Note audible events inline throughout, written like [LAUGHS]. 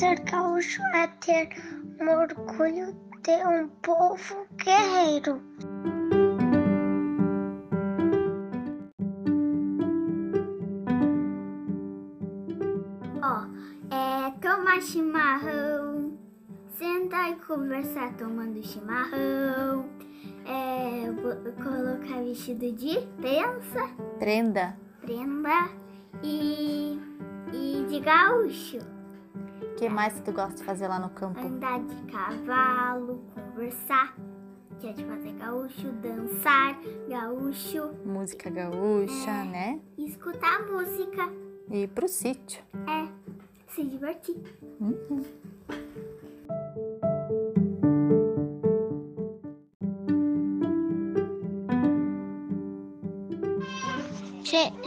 Ser gaúcho é ter um orgulho de um povo guerreiro. Ó, é tomar chimarrão, sentar e conversar tomando chimarrão, é colocar vestido de pensa, Prenda. prenda e, e de gaúcho. O que mais tu gosta de fazer lá no campo? Andar de cavalo, conversar, que é de fazer gaúcho, dançar gaúcho, Música gaúcha, É. né? e escutar música. E ir pro sítio. É, se divertir. Uhum.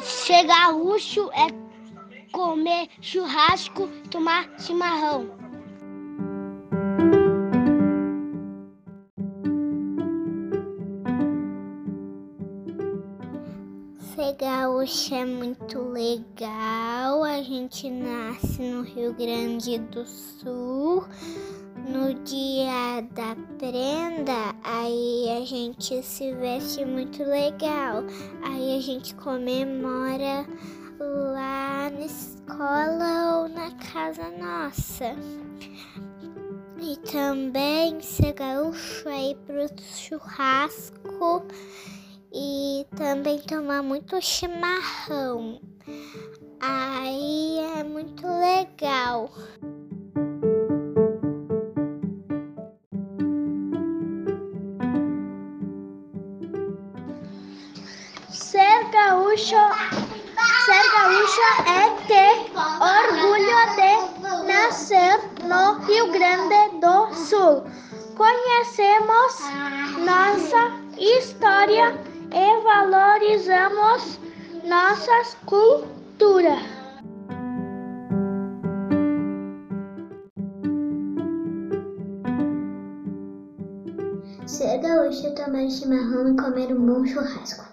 Ser gaúcho é comer churrasco, tomar chimarrão. Ser gaúcho é muito legal. A gente nasce no Rio Grande do Sul. No dia da prenda, aí a gente se veste muito legal. Aí a gente comemora lá na escola ou na casa nossa. E também ser gaúcho é pro churrasco e também tomar muito chimarrão. Aí é muito legal. É ter orgulho de nascer no Rio Grande do Sul. Conhecemos nossa história e valorizamos nossas culturas. Ser gaúcho é tomar chimarrão e comer um bom churrasco.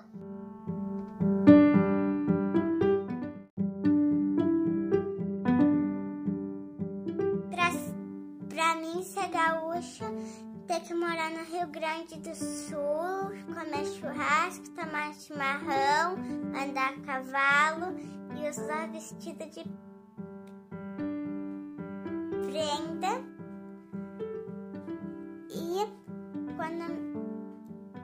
Ter que morar no Rio Grande do Sul, comer churrasco, tomar chimarrão, andar a cavalo e usar vestido de prenda. E quando,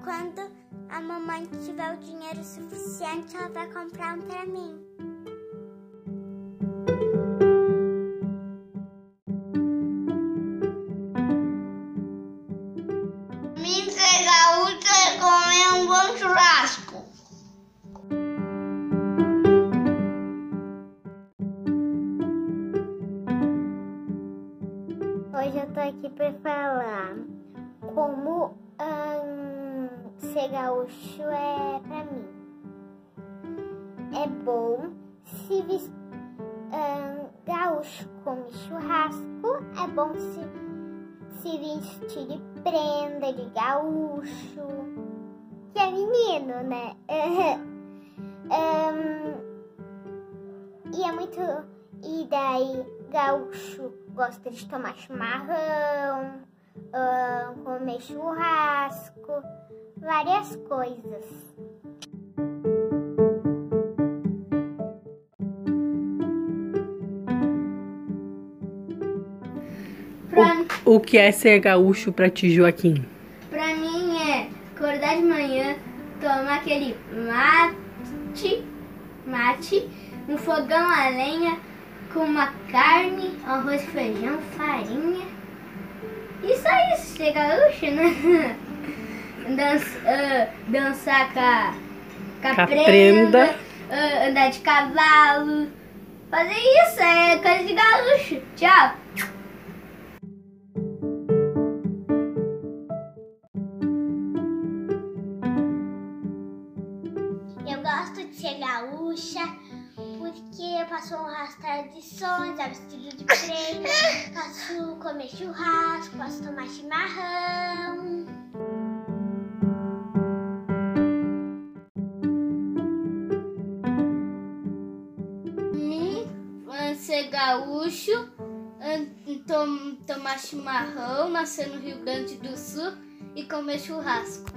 quando a mamãe tiver o dinheiro suficiente, ela vai comprar um mim. Mim aqui pra falar como ahn, ser gaúcho é pra mim. É bom se ves- ahn, gaúcho come churrasco, é bom se, se vestir de prenda de gaúcho, que é menino, né? [LAUGHS] Ahn, e é muito. E daí, gaúcho gosta de tomar chimarrão, comer churrasco, várias coisas. O que é ser gaúcho pra ti, Joaquim? Pra mim é acordar de manhã, tomar aquele mate, mate, um fogão a lenha com uma carne, arroz, feijão, farinha. Isso, ser gaúcho, né? [LAUGHS] Dança, ah, dançar com a, com a prenda, ah, andar de cavalo. Fazer isso é coisa de gaúcho. Tchau. Eu gosto de ser gaúcha eu posso honrar as tradições, a vestido de prenda, [LAUGHS] posso comer churrasco, posso tomar chimarrão. mim, ser gaúcho, tom- tomar chimarrão, nascer no Rio Grande do Sul e comer churrasco.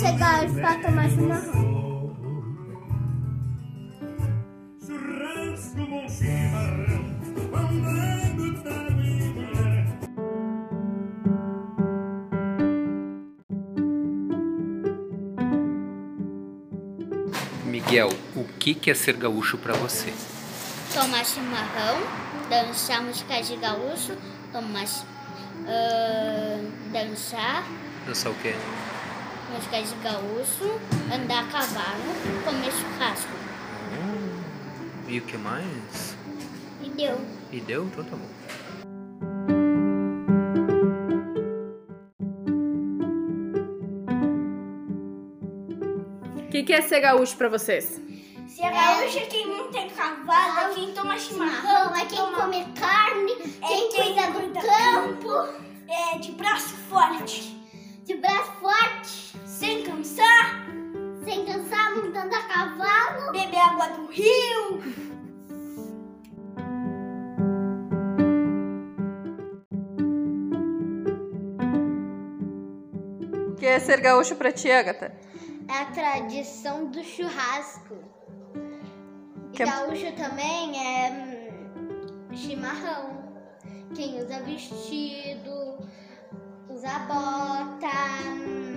Gaúcho pra tomar chimarrão. Churrasco com chimarrão, e mulher. Miguel, o que que é ser gaúcho pra você? Tomar chimarrão, dançar música de gaúcho, tomar ah, dançar Dançar o quê? Música de gaúcho, andar a cavalo, comer churrasco. E o que mais? E deu. E deu? Então tá bom. O que, que é ser gaúcho pra vocês? Se é gaúcho é quem não tem cavalo, é quem toma chimarrão, é quem come carne, quem cuida do campo. É de braço forte. De braço forte. Sem cansar. Sem cansar, montando a cavalo. Beber água do rio. O que é ser gaúcho pra ti, Agatha? É a tradição do churrasco. E Que é- gaúcho também é hum, chimarrão. Quem usa vestido, usa bota, hum,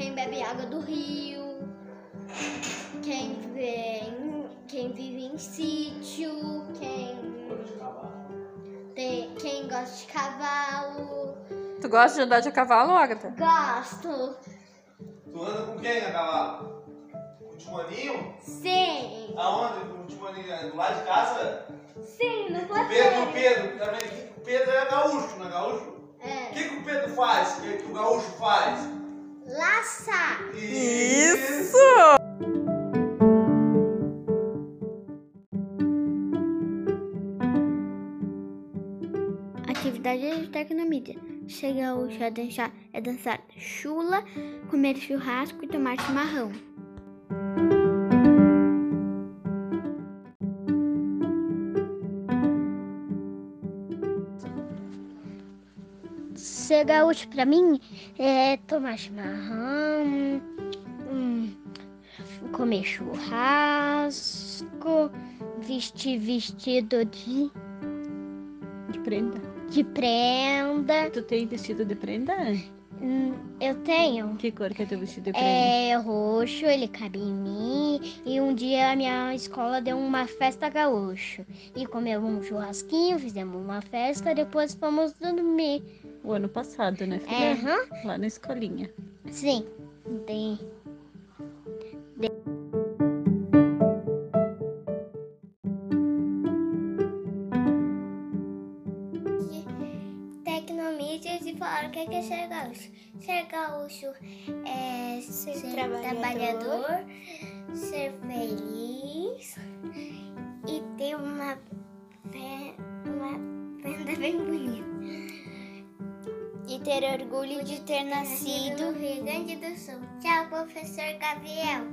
quem bebe água do rio, quem vem, quem vive em sítio, quem tem, quem gosta de cavalo. Tu gosta de andar de cavalo, Agatha? Gosto. Tu anda com quem a cavalo? Com o Timoninho? Sim. Aonde? Com o Timoninho? É Do lado de casa? Sim, no O Pedro, o Pedro, aqui? O Pedro é gaúcho, não é gaúcho? É. O que, que o Pedro faz? O que, que o gaúcho faz? Laça. Isso! Atividade de tecnomídia. Ser gaúcho é dançar, é dançar chula, comer churrasco e tomar chimarrão. Ser gaúcho pra mim é tomar chimarrão, hum, comer churrasco, vestir vestido de, De prenda. de prenda. Tu tem vestido de prenda? Hum, Eu tenho. Que cor que é teu vestido de prenda? É roxo, ele cabe em mim. E um dia a minha escola deu uma festa gaúcho. E comemos um churrasquinho, fizemos uma festa, depois fomos dormir. O ano passado, né, filha? É, aham. Lá na escolinha. Sim. Tem. Tecnomídias e falaram o que é ser gaúcho. Ser gaúcho é ser, trabalhador. ser feliz e ter uma, uma prenda bem bonita. Ter orgulho de ter nascido no Rio Grande do Sul. Tchau, professor Gabriel.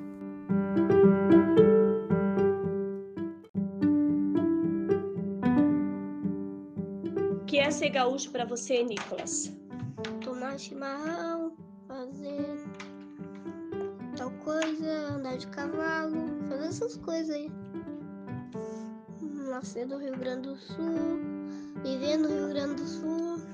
O que é ser gaúcho pra você, Nicolas? tomar chimarrão, fazer tal coisa, andar de cavalo, fazer essas coisas aí. Nascer no Rio Grande do Sul, viver no Rio Grande do Sul.